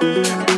just